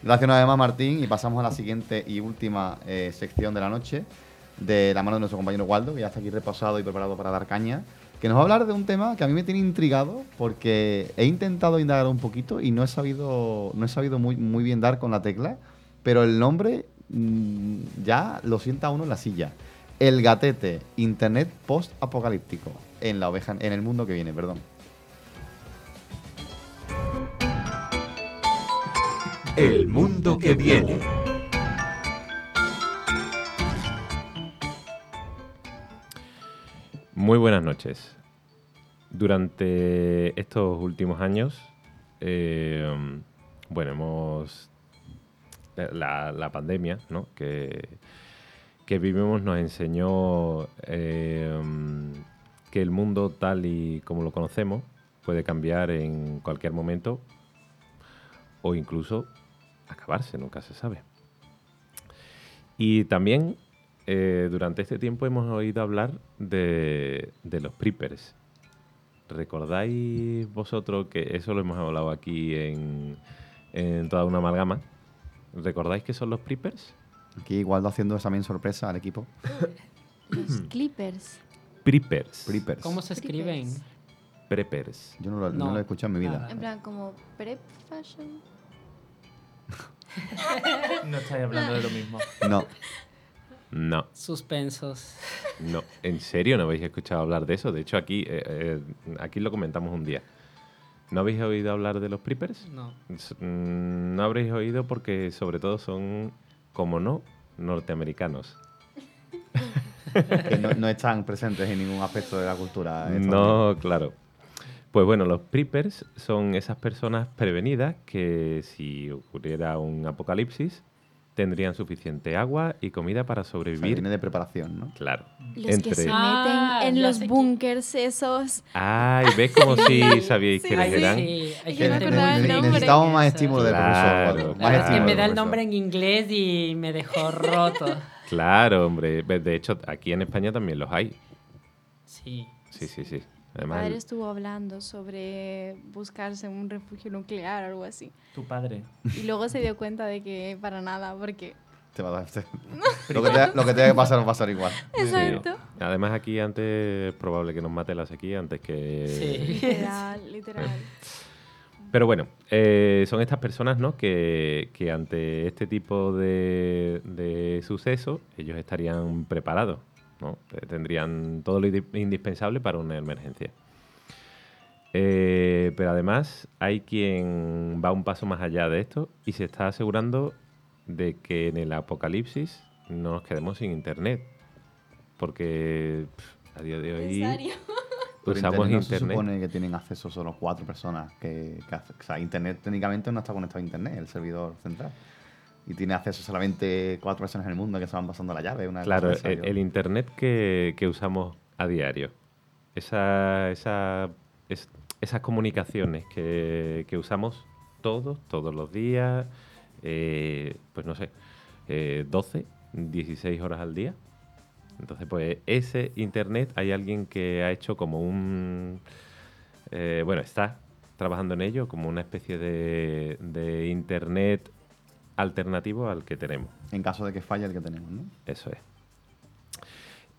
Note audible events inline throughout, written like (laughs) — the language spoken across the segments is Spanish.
Gracias una vez más, Martín, y pasamos a la siguiente y última eh, sección de la noche, de la mano de nuestro compañero Waldo, que ya está aquí repasado y preparado para dar caña, que nos va a hablar de un tema que a mí me tiene intrigado porque he intentado indagar un poquito y no he sabido, no he sabido muy, muy bien dar con la tecla, pero el nombre mm, ya lo sienta uno en la silla. El gatete, Internet post-apocalíptico, en la oveja, en el mundo que viene, perdón. El mundo que viene. Muy buenas noches. Durante estos últimos años, eh, bueno, hemos. La, pandemia ¿no? que, que vivimos nos enseñó eh, que el mundo tal y como lo conocemos puede cambiar en cualquier momento o incluso acabarse, nunca se sabe. Y también eh, durante este tiempo hemos oído hablar de, de los preppers. ¿Recordáis vosotros que eso lo hemos hablado aquí en, en toda una amalgama? ¿Recordáis qué son los preppers? Aquí Waldo haciendo examen sorpresa al equipo. Los Clippers. Preppers. Preppers. ¿Cómo se escriben? Preppers. Yo no lo, no No. lo he escuchado en mi vida. En plan, como prep fashion. No estáis hablando de lo mismo. No. No, Suspensos. no. ¿En serio no habéis escuchado hablar de eso? De hecho, aquí, eh, eh, aquí lo comentamos un día. ¿No habéis oído hablar de los preppers? No. Mm, No habréis oído porque sobre todo son, como no, norteamericanos. que no, no están presentes en ningún aspecto de la cultura. No, claro. Pues bueno, los preppers son esas personas prevenidas que si ocurriera un apocalipsis tendrían suficiente agua y comida para O sea, sobrevivir. viene de preparación, ¿no? Claro. Los que se meten Ah, en los bunkers esos. Ay, ¿ves como si (laughs) sabíais Sí, quiénes sí. eran? Sí, hay no me. Necesitamos más estímulo del Claro. profesor. Más Claro, es que me da el nombre en inglés y me dejó roto. Claro, hombre. De hecho, aquí en España también los hay. Sí. Sí, sí, sí. Mi Además, padre estuvo hablando sobre buscarse un refugio nuclear o algo así. Tu padre. Y luego se dio cuenta de que para nada, porque... Te va a dar- (laughs) lo, que te, lo que tenga que pasar va a pasar igual. (laughs) Exacto. además aquí antes es probable que nos mate la sequía antes que... Sí. Literal, (laughs) literal. Pero bueno, eh, son estas personas ¿no? que, que ante este tipo de, de sucesos ellos estarían preparados, ¿no? Tendrían todo lo indi- indispensable para una emergencia. Eh, pero además hay quien va un paso más allá de esto y se está asegurando de que en el apocalipsis no nos quedemos sin internet. Porque pff, a día de hoy (laughs) usamos internet no se internet. supone que tienen acceso solo cuatro personas. Que, que o sea, Internet técnicamente no está conectado a Internet, el servidor central. Y tiene acceso solamente cuatro personas en el mundo que se van pasando la llave. Una Claro, de el, internet que, que usamos a diario, esa, esa, es- esas comunicaciones que, que usamos todos, todos los días, eh, pues no sé, eh, 12, 16 horas al día. Entonces, pues ese internet hay alguien que ha hecho como un... eh, bueno, está trabajando en ello como una especie de, de internet alternativo al que tenemos. En caso de que falle el que tenemos, ¿no? Eso es.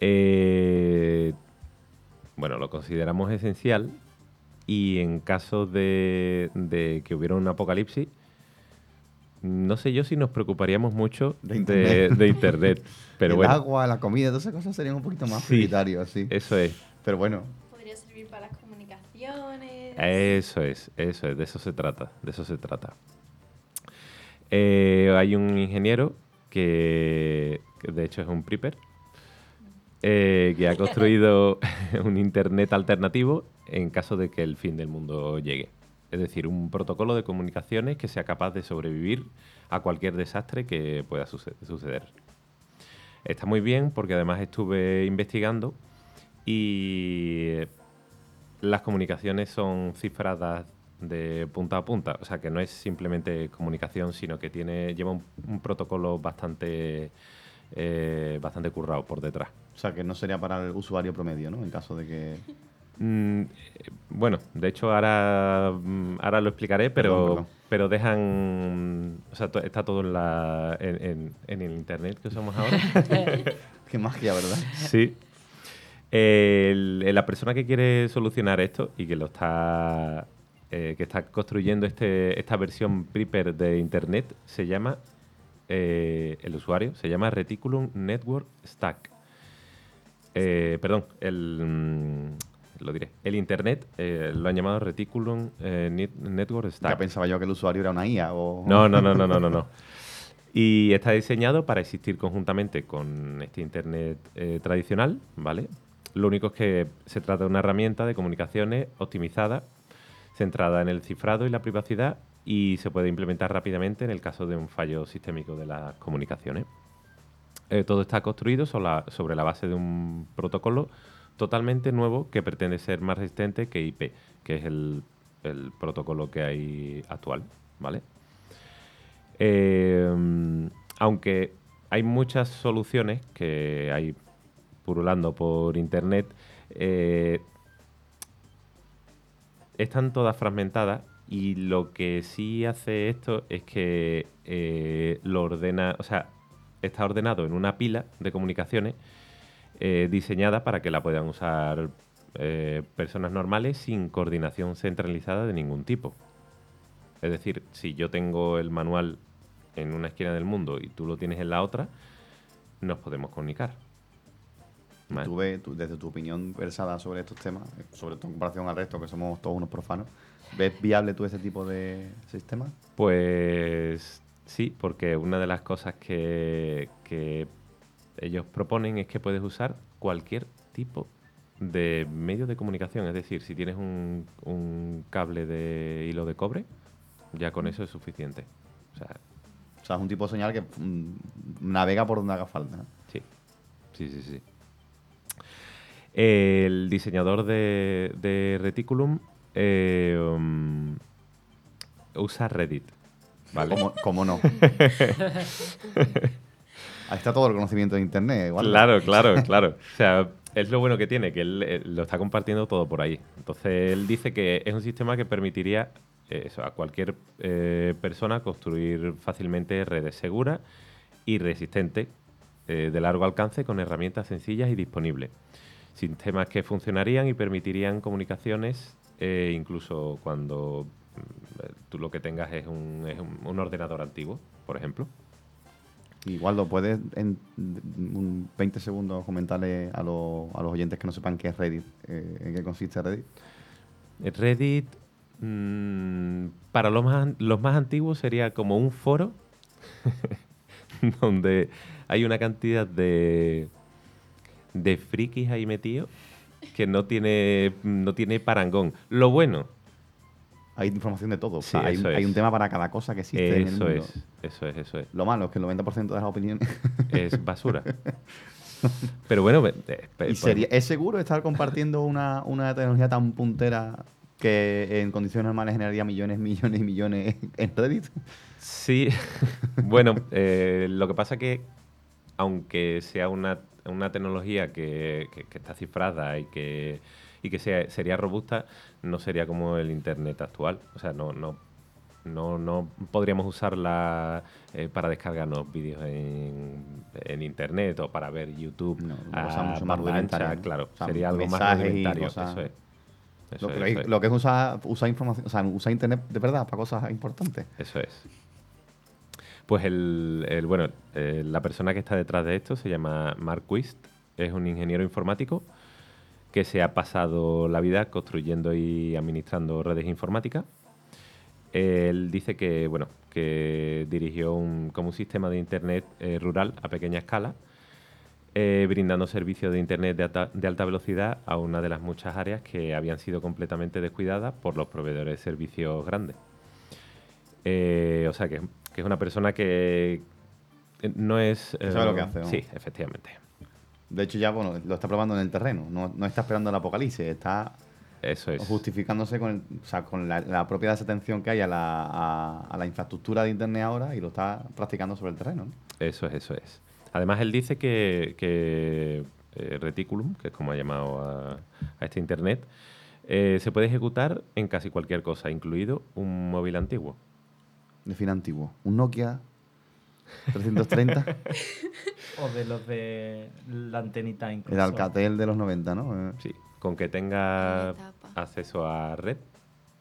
Eh, bueno, lo consideramos esencial y en caso de, de que hubiera un apocalipsis, no sé yo si nos preocuparíamos mucho De de internet. de internet. Pero (laughs) el bueno, agua, la comida, todas esas cosas serían un poquito más Sí. prioritarios, sí. eso es, Pero bueno, Podría servir para las comunicaciones. eso es, eso es, de eso se trata, de eso se trata. Eh, hay un ingeniero que, de hecho es un prepper, eh, que ha construido (laughs) un internet alternativo en caso de que el fin del mundo llegue. Es decir, un protocolo de comunicaciones que sea capaz de sobrevivir a cualquier desastre que pueda suce- suceder. Está muy bien porque además estuve investigando y eh, las comunicaciones son cifradas de punta a punta, o sea que no es simplemente comunicación, sino que tiene lleva un, un protocolo bastante eh, bastante currado por detrás. o sea, que no sería para el usuario promedio, ¿no? En caso de que... (laughs) Mm, eh, bueno, de hecho ahora, mm, ahora lo explicaré, pero, Perdón, perdón. pero dejan... O sea, está todo en, la, en, en- en el internet que usamos ahora. (laughs) Qué magia, ¿verdad? Sí. El- la persona que quiere solucionar esto y que lo está eh, que está construyendo este, esta versión Prepper de Internet se llama eh, el usuario se llama Reticulum Network Stack. Eh, perdón, el mm, lo diré. El Internet lo han llamado Reticulum Net- Network Stack. Ya pensaba yo que el usuario era una IA o... No, no, no, no, no, no, no. Y está diseñado para existir conjuntamente con este Internet tradicional, ¿vale? Lo único es que se trata de una herramienta de comunicaciones optimizada, centrada en el cifrado y la privacidad y se puede implementar rápidamente en el caso de un fallo sistémico de las comunicaciones. Eh, todo está construido sobre la, base de un protocolo totalmente nuevo que pretende ser más resistente que IP, que es el, el protocolo que hay actual, ¿vale? Eh, aunque hay muchas soluciones que hay purulando por internet, eh, están todas fragmentadas y lo que sí hace esto es que eh, lo ordena, o sea, está ordenado en una pila de comunicaciones eh, diseñada para que la puedan usar eh, personas normales sin coordinación centralizada de ningún tipo. Es decir, si yo tengo el manual en una esquina del mundo y tú lo tienes en la otra, nos podemos comunicar. ¿Vale? Tú ves, tú, desde tu opinión versada sobre estos temas, eh, sobre todo en comparación al resto, que somos todos unos profanos, ¿ves viable tú ese tipo de sistemas? Pues sí, porque una de las cosas que, que ellos proponen es que puedes usar cualquier tipo de medio de comunicación. Es decir, si tienes un, un cable de hilo de cobre, ya con eso es suficiente. O sea, O sea, es un tipo de señal que mm, navega por donde haga falta. Sí, sí, sí, sí. El diseñador de, de Reticulum eh, um, usa Reddit. ¿Vale? ¿Cómo, cómo no? (laughs) Ahí está todo el conocimiento de Internet. igual. Claro, claro, claro. O sea, es lo bueno que tiene, que él eh, lo está compartiendo todo por ahí. Entonces, él dice que es un sistema que permitiría eh, eso, a cualquier eh, persona construir fácilmente redes seguras y resistentes eh, de largo alcance con herramientas sencillas y disponibles. Sistemas que funcionarían y permitirían comunicaciones eh, incluso cuando mm, tú lo que tengas es un, es un- ordenador antiguo, por ejemplo. Igual lo puedes en un 20 segundos comentarle a, los- a los oyentes que no sepan qué es Reddit, eh, en qué consiste Reddit. Reddit, mm, para los más, los más antiguos, sería como un foro (laughs) donde hay una cantidad de, de frikis ahí metidos que no tiene, no tiene parangón. Lo bueno, Hay información de todo. o sea, Sí, hay, eso un tema para cada cosa que existe en el eso mundo. es, eso es, eso es. Lo malo es que el 90% de las opiniones... (laughs) Es basura. (laughs) Pero bueno, eh, eh, ¿Y pues- sería, ¿Es seguro estar compartiendo una, una tecnología tan puntera que en condiciones normales generaría millones, millones y millones (laughs) en Reddit? Sí, bueno, eh, lo que pasa que aunque sea una, una tecnología que, que- que está cifrada y que, y que sea, sería robusta, no sería como el Internet actual. O sea, no, no, no, no podríamos usarla eh, para descargarnos vídeos en, en Internet o para ver YouTube No, una cosa a mucho más ancha. Claro, O sea, sería algo más rudimentario. cosas- Eso es. Eso Lo es, que, eso es. lo que es usar, usar información, o sea, usar internet de verdad para cosas importantes. Eso es. Pues el, bueno, eh, la persona que está detrás de esto se llama Mark Quist, es un ingeniero informático que se ha pasado la vida construyendo y administrando redes informáticas. Él dice que, bueno, que dirigió un, como un sistema de internet eh, rural a pequeña escala, eh, brindando servicios de internet de alta, de alta velocidad a una de las muchas áreas que habían sido completamente descuidadas por los proveedores de servicios grandes. Eh, o sea, que, que es una persona que eh, no es... Sabe lo que hace, ¿no? Sí, efectivamente. De hecho, ya bueno, lo está probando en el terreno. No, no está esperando el apocalipsis, está Eso es. justificándose con, el- o sea, con la, la propia desatención que hay a la, a, a la infraestructura de internet ahora y lo está practicando sobre el terreno. ¿no? Eso es, eso es. Además, él dice que, que eh, Reticulum, que es como ha llamado a, a este Internet, eh, se puede ejecutar en casi cualquier cosa, incluido un móvil antiguo. Define antiguo. Un Nokia 330. (laughs) O de los de la antenita incluso. el Alcatel de los 90, ¿no? Eh, Sí, con que tenga acceso a red.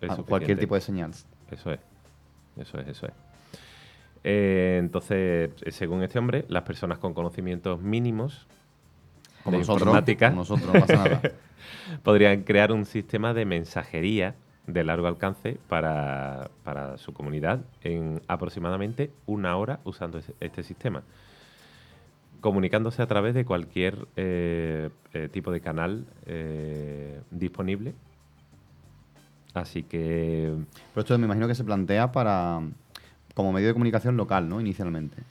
es a cualquier tipo de señal. Eso es. Eso es, eso es. Eh, entonces, eh, según este hombre, las personas con conocimientos mínimos Como de nosotros. informática Como nosotros, no pasa nada. (laughs) podrían crear un sistema de mensajería de largo alcance para, para su comunidad en aproximadamente una hora usando ese- este sistema. Comunicándose a través de cualquier eh, eh, tipo de canal eh, disponible. Así que Pero esto me imagino que se plantea para como medio de comunicación local, ¿no? Inicialmente.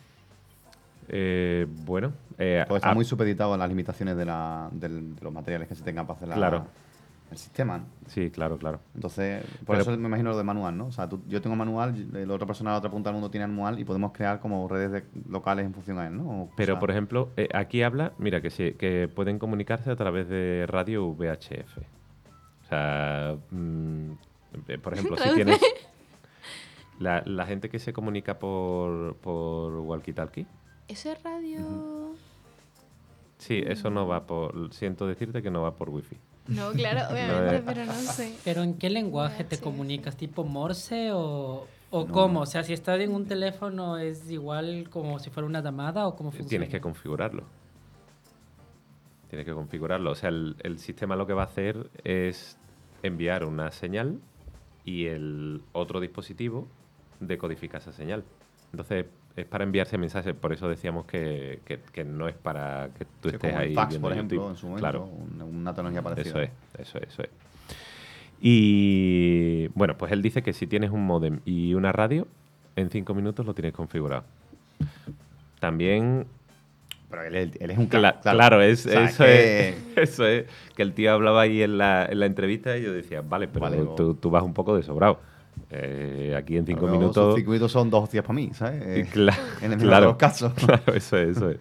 Eh, bueno, eh, Porque está a- muy supeditado a las limitaciones de, la- de los materiales que se tengan para hacer la- Claro. El sistema. sí, claro, claro. Entonces, por Pero- eso me imagino lo de manual, ¿no? O sea, tú- yo tengo manual, y la otra persona a la otra punta del mundo tiene manual y podemos crear como redes de- locales en función a él, ¿no? O Pero, por ejemplo, eh, aquí habla, mira, que, sí, que pueden comunicarse a través de radio VHF. O sea, mm, eh, por ejemplo, si tienes... (laughs) La, la gente que se comunica por, por walkie-talkie, ¿Eso es radio? sí, eso no va por... Siento decirte que no va por wifi. No, claro, (laughs) obviamente, eh. pero no sé. ¿Pero en qué lenguaje te comunicas? ¿Tipo Morse o, o No. cómo? O sea, si estás en un teléfono es igual como si fuera una llamada o cómo funciona? Tienes que configurarlo. Tienes que configurarlo. O sea, el, el sistema lo que va a hacer es enviar una señal y el otro dispositivo decodifica esa señal. Entonces, es para enviarse mensajes. Por eso decíamos que, que- que no es para que tú Sí, estés como el ahí. fax, por ejemplo, YouTube. en su momento, Claro. un- una tecnología parecida. Eso es, eso es, eso es. Y bueno, pues él dice que si tienes un modem y una radio, en cinco minutos lo tienes configurado. También Pero él, es- él es un Cla- crack, claro, es, O sea, eso, que- es, (laughs) eso es. Que el tío hablaba ahí en la, en la entrevista y yo decía, vale, pero Vale, tú, tú vas un poco de sobrado. Eh, aquí en cinco Pero minutos. circuitos son dos días para mí, Eh, cla- en el (laughs) mejor de claro, los casos. (laughs) claro, eso es, eso es.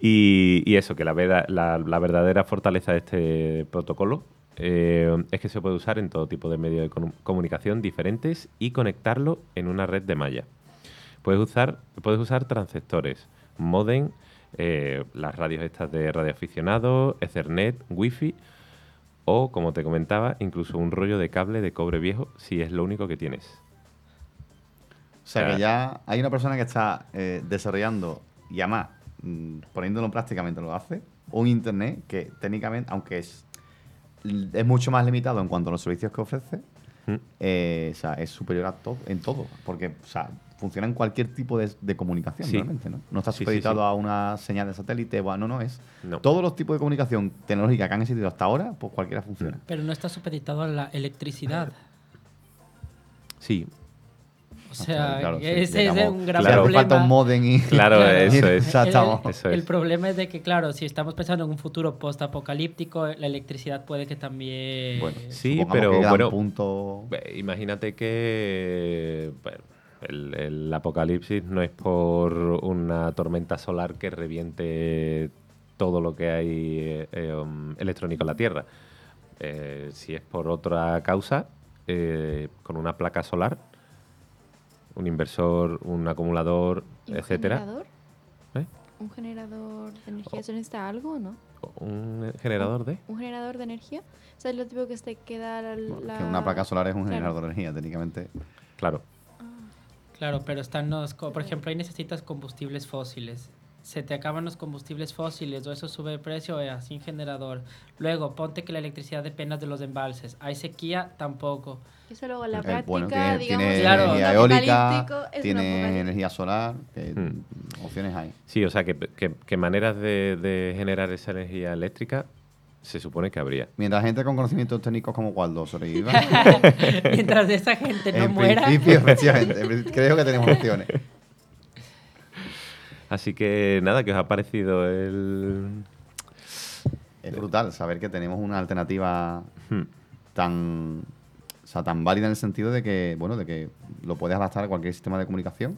Y, y eso, que la, vera- la, la verdadera fortaleza de este protocolo eh, es que se puede usar en todo tipo de medios de comu- comunicación diferentes y conectarlo en una red de malla. Puedes usar, puedes usar transceptores, modem, las radios estas de radioaficionados, Ethernet, Wi-Fi o, como te comentaba, incluso un rollo de cable de cobre viejo si es lo único que tienes. O sea Ah. que ya hay una persona que está eh, desarrollando y además mm, poniéndolo en prácticamente lo hace, un internet que técnicamente, aunque es, es mucho más limitado en cuanto a los servicios que ofrece, ¿Mm? eh, o sea, es superior a todo, en todo. Porque o sea, funciona en cualquier tipo de, de comunicación, Sí. realmente, ¿no? No está Sí, sí, supeditado sí. a una señal de satélite, o a- no, no, es No. todos los tipos de comunicación tecnológica que han existido hasta ahora, pues cualquiera funciona. Pero no está supeditado a la electricidad. Sí, O sea, Claro, sí, ese es un gran Claro. hace falta problema. un modem y... Claro, (laughs) eso es. El- estamos. El, Eso el es. problema es de que, claro, si estamos pensando en un futuro post-apocalíptico, la electricidad puede que también... Bueno, Sí, pero bueno, punto... Imagínate que bueno, el, el apocalipsis no es por una tormenta solar que reviente todo lo que hay eh, eh, um, electrónico en la Tierra. Eh, si es por otra causa, eh, con una placa solar, un inversor, un acumulador, ¿Y un etcétera. generador? ¿Eh? ¿Un generador de energía? ¿Se necesita algo o no? ¿Un generador de? ¿Un generador de energía? O sea, es lo tipo que se queda la... la- Que una placa solar es un Claro. generador de energía, técnicamente. Claro. Claro, pero están los... Por ejemplo, ahí necesitas combustibles fósiles. Se te acaban los combustibles fósiles o eso sube de precio, eh, sin generador. Luego, ponte que la electricidad dependa de los embalses. Hay sequía, tampoco. Eso luego en la Eh, práctica, bueno, tiene, digamos, tiene Claro. energía eólica, tiene energía solar, que Hmm. opciones hay. Sí, o sea, que, que- que maneras de, de generar esa energía eléctrica se supone que habría. Mientras gente con conocimientos técnicos como Waldo sobreviva, (laughs) Mientras esa gente no en muera... principio, creo que tenemos opciones. (laughs) Así que nada, que os ha parecido el... Es brutal saber que tenemos una alternativa Hmm. tan, o sea, tan válida en el sentido de que, bueno, de que lo puedes adaptar a cualquier sistema de comunicación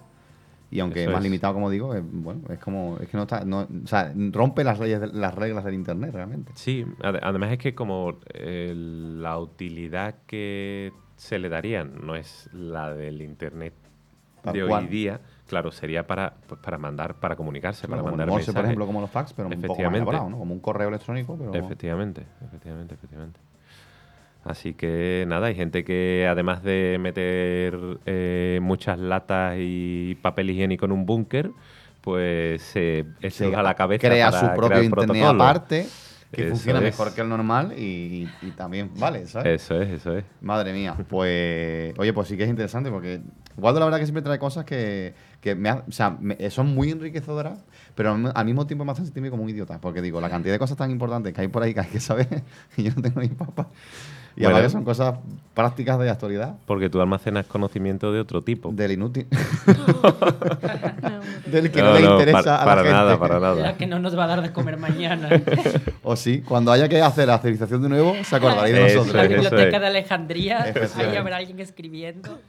Y aunque Eso es más es. limitado, como digo, es, bueno, es como, es que no está, no, o sea, rompe las leyes, de- las reglas del internet realmente. Sí, ade- además es que como eh, la utilidad que se le daría no es la del internet Tal de cual. hoy día, claro, sería para, pues, para mandar, para comunicarse, Claro, para como el mandar Morse, por mensajes. ejemplo, como los fax, pero un poco más elaborado, ¿no? Como un correo electrónico, pero... Efectivamente, efectivamente, efectivamente. Así que nada, hay gente que además de meter eh, muchas latas y papel higiénico en un búnker, pues se se a la cabeza crea para su propio internet aparte, que Eso funciona es. mejor que el normal y, y también vale, ¿sabes? Eso es, eso es. Madre mía, pues oye, pues sí que es interesante porque Waldo la verdad que siempre trae cosas que, que me, ha- o sea, me- son muy enriquecedoras, pero al, al mismo tiempo me hacen sentirme como un idiota, porque digo, la cantidad de cosas tan importantes que hay por ahí que hay que saber (laughs) y yo no tengo ni papa. Y Bueno. además que son cosas prácticas de actualidad, Porque tú almacenas conocimiento de otro tipo. del inútil, No, (laughs) del que no, le interesa para, a la para gente. nada, para La nada. que no nos va a dar de comer mañana. (laughs) O sí, cuando haya que hacer la civilización de nuevo, se acordaréis de nosotros. La es, eso biblioteca de Alejandría, ahí habrá alguien escribiendo. (laughs)